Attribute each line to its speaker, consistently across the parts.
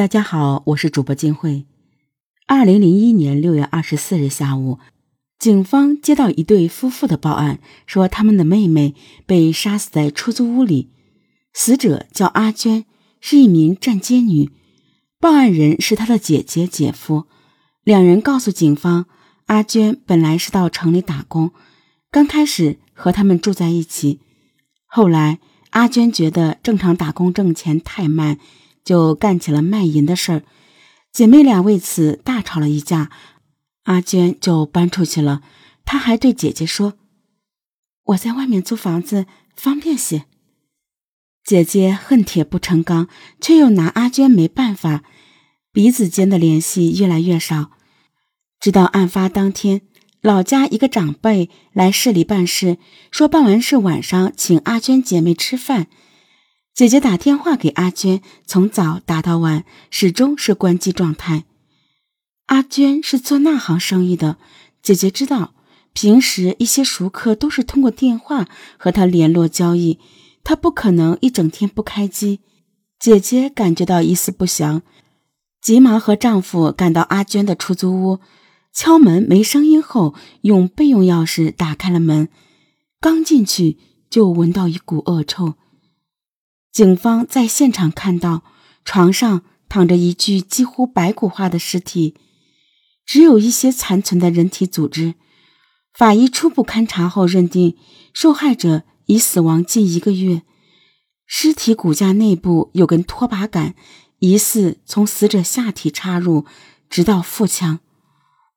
Speaker 1: 大家好，我是主播金慧。二零零一年六月二十四日下午，警方接到一对夫妇的报案，说他们的妹妹被杀死在出租屋里。死者叫阿娟，是一名站街女。报案人是她的姐姐、姐夫。两人告诉警方，阿娟本来是到城里打工，刚开始和他们住在一起，后来阿娟觉得正常打工挣钱太慢。就干起了卖淫的事儿，姐妹俩为此大吵了一架，阿娟就搬出去了。她还对姐姐说：“我在外面租房子方便些。”姐姐恨铁不成钢，却又拿阿娟没办法，彼此间的联系越来越少。直到案发当天，老家一个长辈来市里办事，说办完事晚上请阿娟姐妹吃饭。姐姐打电话给阿娟，从早打到晚，始终是关机状态。阿娟是做那行生意的，姐姐知道，平时一些熟客都是通过电话和她联络交易，她不可能一整天不开机。姐姐感觉到一丝不祥，急忙和丈夫赶到阿娟的出租屋，敲门没声音后，用备用钥匙打开了门，刚进去就闻到一股恶臭。警方在现场看到，床上躺着一具几乎白骨化的尸体，只有一些残存的人体组织。法医初步勘查后认定，受害者已死亡近一个月。尸体骨架内部有根拖把杆，疑似从死者下体插入，直到腹腔。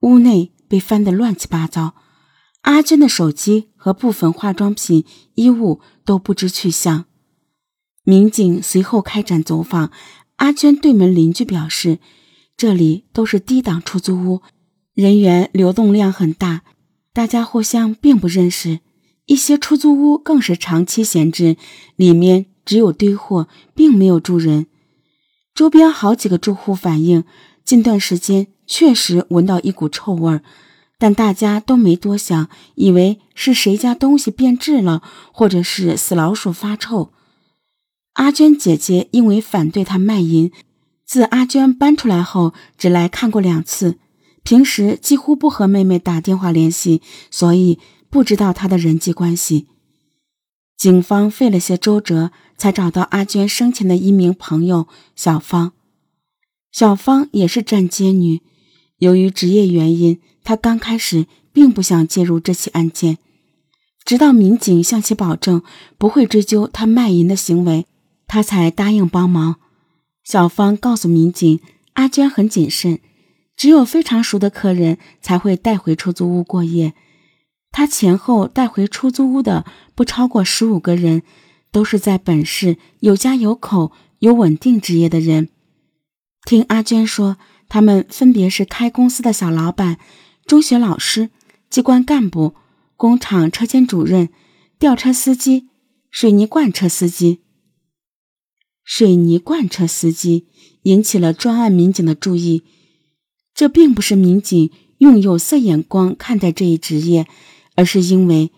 Speaker 1: 屋内被翻得乱七八糟，阿娟的手机和部分化妆品、衣物都不知去向。民警随后开展走访，阿娟对门邻居表示，这里都是低档出租屋，人员流动量很大，大家互相并不认识。一些出租屋更是长期闲置，里面只有堆货，并没有住人。周边好几个住户反映，近段时间确实闻到一股臭味儿，但大家都没多想，以为是谁家东西变质了，或者是死老鼠发臭。阿娟姐姐因为反对她卖淫，自阿娟搬出来后只来看过两次，平时几乎不和妹妹打电话联系，所以不知道她的人际关系。警方费了些周折，才找到阿娟生前的一名朋友小芳。小芳也是站街女，由于职业原因，她刚开始并不想介入这起案件，直到民警向其保证不会追究她卖淫的行为。他才答应帮忙。小芳告诉民警，阿娟很谨慎，只有非常熟的客人才会带回出租屋过夜。她前后带回出租屋的不超过十五个人，都是在本市有家有口、有稳定职业的人。听阿娟说，他们分别是开公司的小老板、中学老师、机关干部、工厂车间主任、吊车司机、水泥罐车司机。水泥罐车司机引起了专案民警的注意。这并不是民警用有色眼光看待这一职业，而是因为，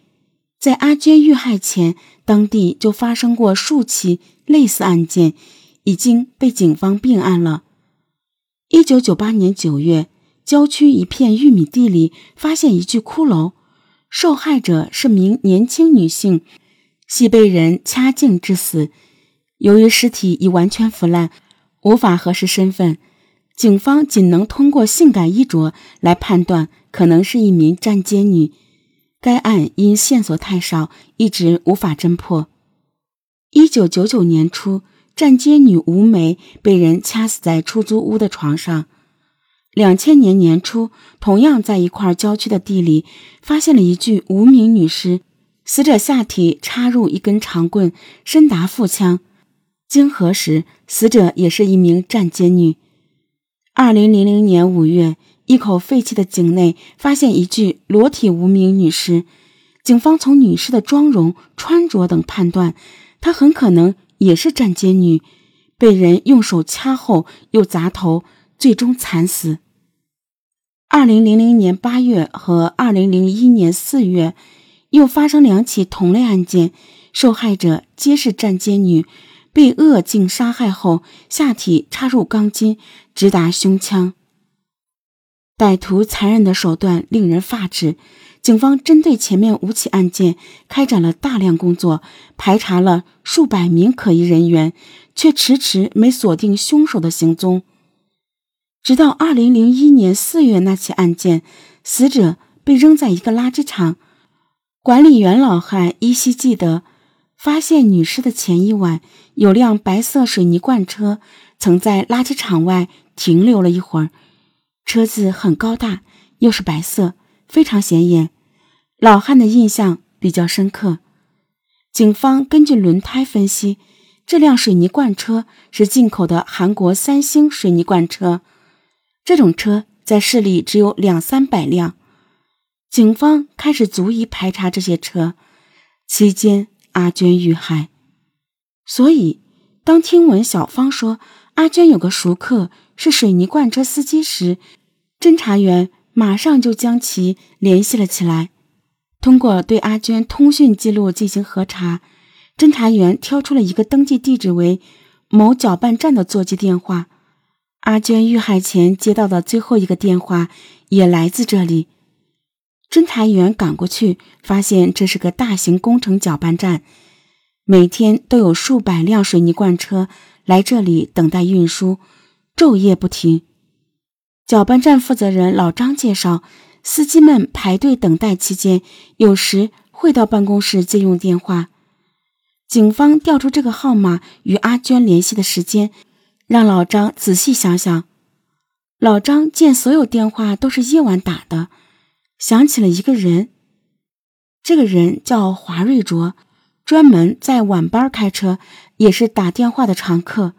Speaker 1: 在阿娟遇害前，当地就发生过数起类似案件，已经被警方并案了。一九九八年九月，郊区一片玉米地里发现一具骷髅，受害者是名年轻女性，系被人掐颈致死。由于尸体已完全腐烂，无法核实身份，警方仅能通过性感衣着来判断，可能是一名站街女。该案因线索太少，一直无法侦破。一九九九年初，站街女吴梅被人掐死在出租屋的床上。两千年年初，同样在一块郊区的地里，发现了一具无名女尸，死者下体插入一根长棍，深达腹腔。经核实，死者也是一名站街女。二零零零年五月，一口废弃的井内发现一具裸体无名女尸。警方从女尸的妆容、穿着等判断，她很可能也是站街女，被人用手掐后又砸头，最终惨死。二零零零年八月和二零零一年四月，又发生两起同类案件，受害者皆是站街女。被扼颈杀害后，下体插入钢筋，直达胸腔。歹徒残忍的手段令人发指。警方针对前面五起案件开展了大量工作，排查了数百名可疑人员，却迟迟没锁定凶手的行踪。直到二零零一年四月那起案件，死者被扔在一个垃圾场，管理员老汉依稀记得，发现女尸的前一晚，有辆白色水泥罐车曾在垃圾场外停留了一会儿，车子很高大，又是白色，非常显眼。老汉的印象比较深刻。警方根据轮胎分析，这辆水泥罐车是进口的韩国三星水泥罐车。这种车在市里只有两三百辆。警方开始逐一排查这些车。期间，阿娟遇害。所以，当听闻小芳说阿娟有个熟客是水泥罐车司机时，侦查员马上就将其联系了起来。通过对阿娟通讯记录进行核查，侦查员挑出了一个登记地址为某搅拌站的座机电话。阿娟遇害前接到的最后一个电话也来自这里。侦查员赶过去，发现这是个大型工程搅拌站，每天都有数百辆水泥罐车来这里等待运输，昼夜不停。搅拌站负责人老张介绍。司机们排队等待期间，有时会到办公室借用电话。警方调出这个号码与阿娟联系的时间，让老张仔细想想。老张见所有电话都是夜晚打的，想起了一个人。这个人叫华瑞卓，专门在晚班开车，也是打电话的常客。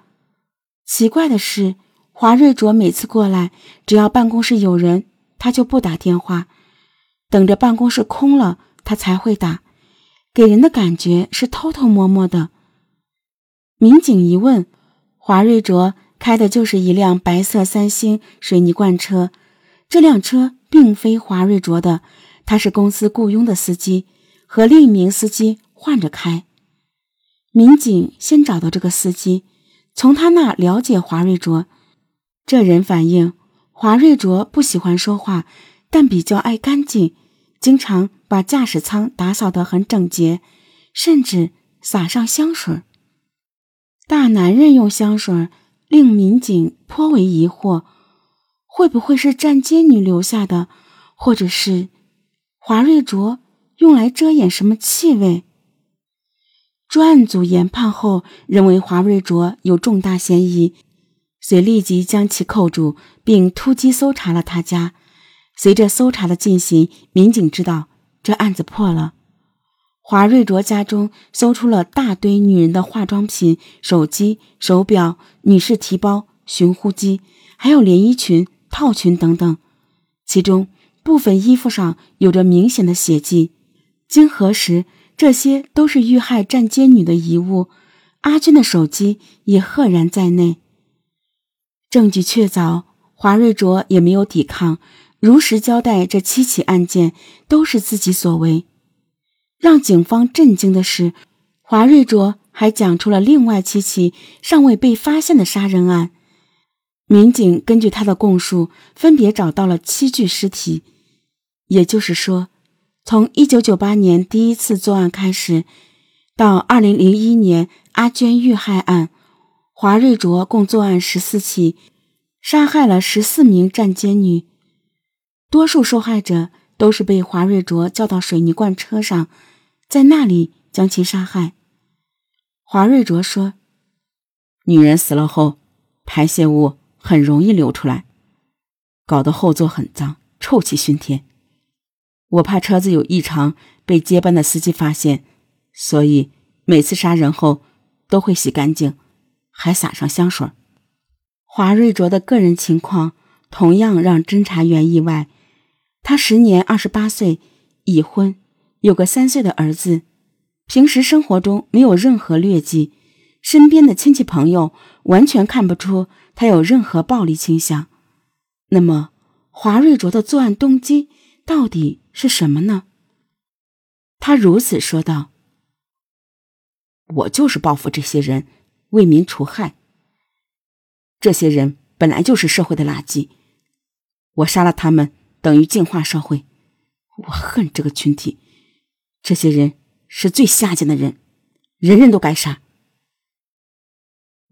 Speaker 1: 奇怪的是，华瑞卓每次过来，只要办公室有人。他就不打电话，等着办公室空了，他才会打，给人的感觉是偷偷摸摸的。民警一问，华瑞卓开的就是一辆白色三星水泥罐车，这辆车并非华瑞卓的，他是公司雇佣的司机，和另一名司机换着开。民警先找到这个司机，从他那了解华瑞卓，这人反映。华瑞卓不喜欢说话，但比较爱干净，经常把驾驶舱打扫得很整洁，甚至撒上香水。大男人用香水令民警颇为疑惑，会不会是站街女留下的，或者是华瑞卓用来遮掩什么气味？专案组研判后认为华瑞卓有重大嫌疑。遂立即将其扣住，并突击搜查了他家。随着搜查的进行，民警知道这案子破了。华瑞卓家中搜出了大堆女人的化妆品、手机、手表、女士提包、寻呼机，还有连衣裙、套裙等等。其中部分衣服上有着明显的血迹。经核实，这些都是遇害站街女的遗物。阿军的手机也赫然在内。证据确凿，华瑞卓也没有抵抗，如实交代这七起案件都是自己所为。让警方震惊的是，华瑞卓还讲出了另外七起尚未被发现的杀人案。民警根据他的供述，分别找到了七具尸体。也就是说，从1998年第一次作案开始，到2001年阿娟遇害案。华瑞卓共作案十四起，杀害了十四名站街女，多数受害者都是被华瑞卓叫到水泥罐车上，在那里将其杀害。华瑞卓说：“
Speaker 2: 女人死了后，排泄物很容易流出来，搞得后座很脏，臭气熏天。我怕车子有异常被接班的司机发现，所以每次杀人后都会洗干净。”还撒上香水。
Speaker 1: 华瑞卓的个人情况同样让侦查员意外。他时年二十八岁，已婚，有个三岁的儿子。平时生活中没有任何劣迹，身边的亲戚朋友完全看不出他有任何暴力倾向。那么，华瑞卓的作案动机到底是什么呢？他如此说道：“
Speaker 2: 我就是报复这些人。”为民除害。这些人本来就是社会的垃圾，我杀了他们等于净化社会。我恨这个群体，这些人是最下贱的人，人人都该杀。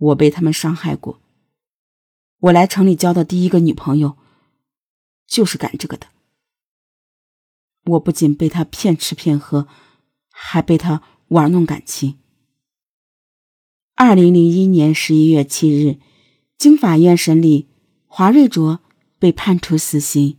Speaker 2: 我被他们伤害过，我来城里交的第一个女朋友就是干这个的。我不仅被他骗吃骗喝，还被他玩弄感情。二零零一年十一月七日。经法院审理，华瑞卓被判处死刑。